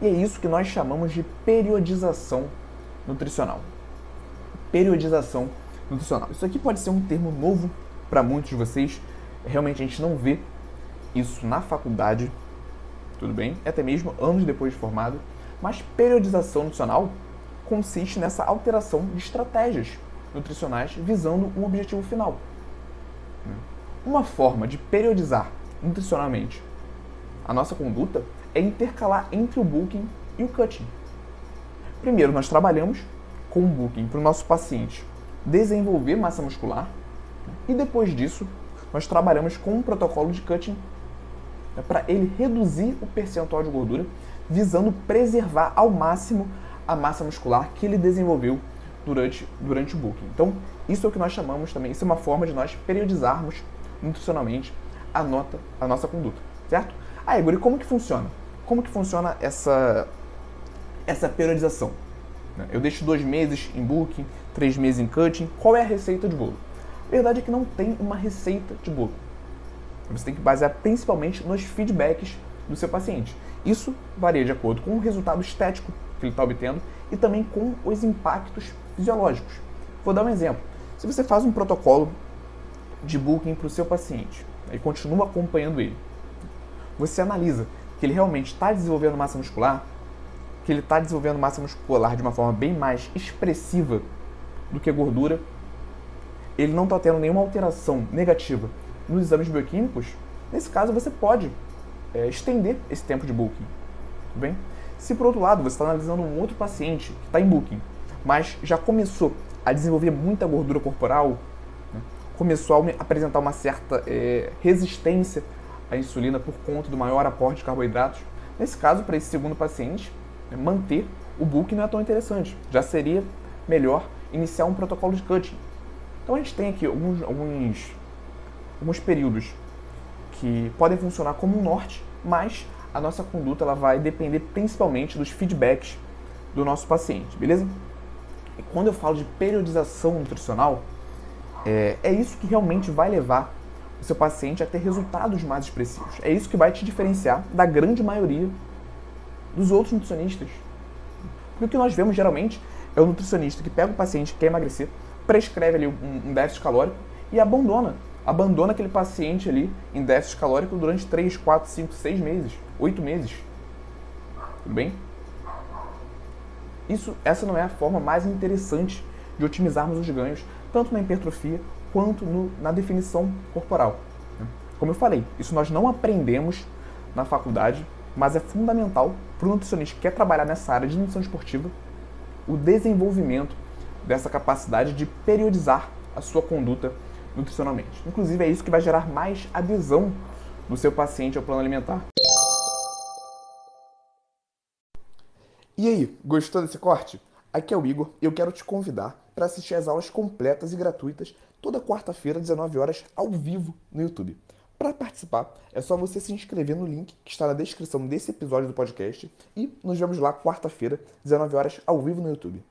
E é isso que nós chamamos de periodização nutricional. Periodização nutricional. Isso aqui pode ser um termo novo para muitos de vocês. Realmente a gente não vê isso na faculdade, tudo bem? Até mesmo anos depois de formado. Mas periodização nutricional consiste nessa alteração de estratégias nutricionais visando um objetivo final. Uma forma de periodizar nutricionalmente a nossa conduta é intercalar entre o booking e o cutting. Primeiro, nós trabalhamos com o booking para o nosso paciente desenvolver massa muscular e depois disso nós trabalhamos com um protocolo de cutting né, para ele reduzir o percentual de gordura, visando preservar ao máximo a massa muscular que ele desenvolveu durante, durante o booking. Então, isso é o que nós chamamos também, isso é uma forma de nós periodizarmos nutricionalmente a, nota, a nossa conduta, certo? Ah, Igor, e como que funciona? Como que funciona essa, essa periodização? Eu deixo dois meses em booking, três meses em cutting. Qual é a receita de bolo? A verdade é que não tem uma receita de bolo. Você tem que basear principalmente nos feedbacks do seu paciente. Isso varia de acordo com o resultado estético que ele está obtendo e também com os impactos fisiológicos. Vou dar um exemplo. Se você faz um protocolo de booking para o seu paciente e continua acompanhando ele, você analisa que ele realmente está desenvolvendo massa muscular, que ele está desenvolvendo massa muscular de uma forma bem mais expressiva do que gordura, ele não está tendo nenhuma alteração negativa nos exames bioquímicos, nesse caso você pode é, estender esse tempo de booking. Tudo bem? Se por outro lado você está analisando um outro paciente que está em booking, mas já começou a desenvolver muita gordura corporal, né? começou a apresentar uma certa é, resistência a insulina por conta do maior aporte de carboidratos. Nesse caso, para esse segundo paciente, né, manter o bulk não é tão interessante. Já seria melhor iniciar um protocolo de cutting. Então a gente tem aqui alguns, alguns, alguns períodos que podem funcionar como um norte, mas a nossa conduta ela vai depender principalmente dos feedbacks do nosso paciente, beleza? E quando eu falo de periodização nutricional, é, é isso que realmente vai levar o seu paciente a ter resultados mais expressivos. É isso que vai te diferenciar da grande maioria dos outros nutricionistas. Porque o que nós vemos geralmente é o nutricionista que pega o paciente que quer emagrecer, prescreve ali um, déficit calórico e abandona. Abandona aquele paciente ali em déficit calórico durante 3, 4, 5, 6 meses, 8 meses. Tudo bem? Isso, essa não é a forma mais interessante de otimizarmos os ganhos, tanto na hipertrofia quanto no, na definição corporal. Como eu falei, isso nós não aprendemos na faculdade, mas é fundamental para o nutricionista que quer trabalhar nessa área de nutrição esportiva o desenvolvimento dessa capacidade de periodizar a sua conduta nutricionalmente. Inclusive, é isso que vai gerar mais adesão do seu paciente ao plano alimentar. E aí, gostou desse corte? Aqui é o Igor e eu quero te convidar para assistir às aulas completas e gratuitas toda quarta-feira, 19 horas, ao vivo no YouTube. Para participar, é só você se inscrever no link que está na descrição desse episódio do podcast e nos vemos lá quarta-feira, 19 horas, ao vivo no YouTube.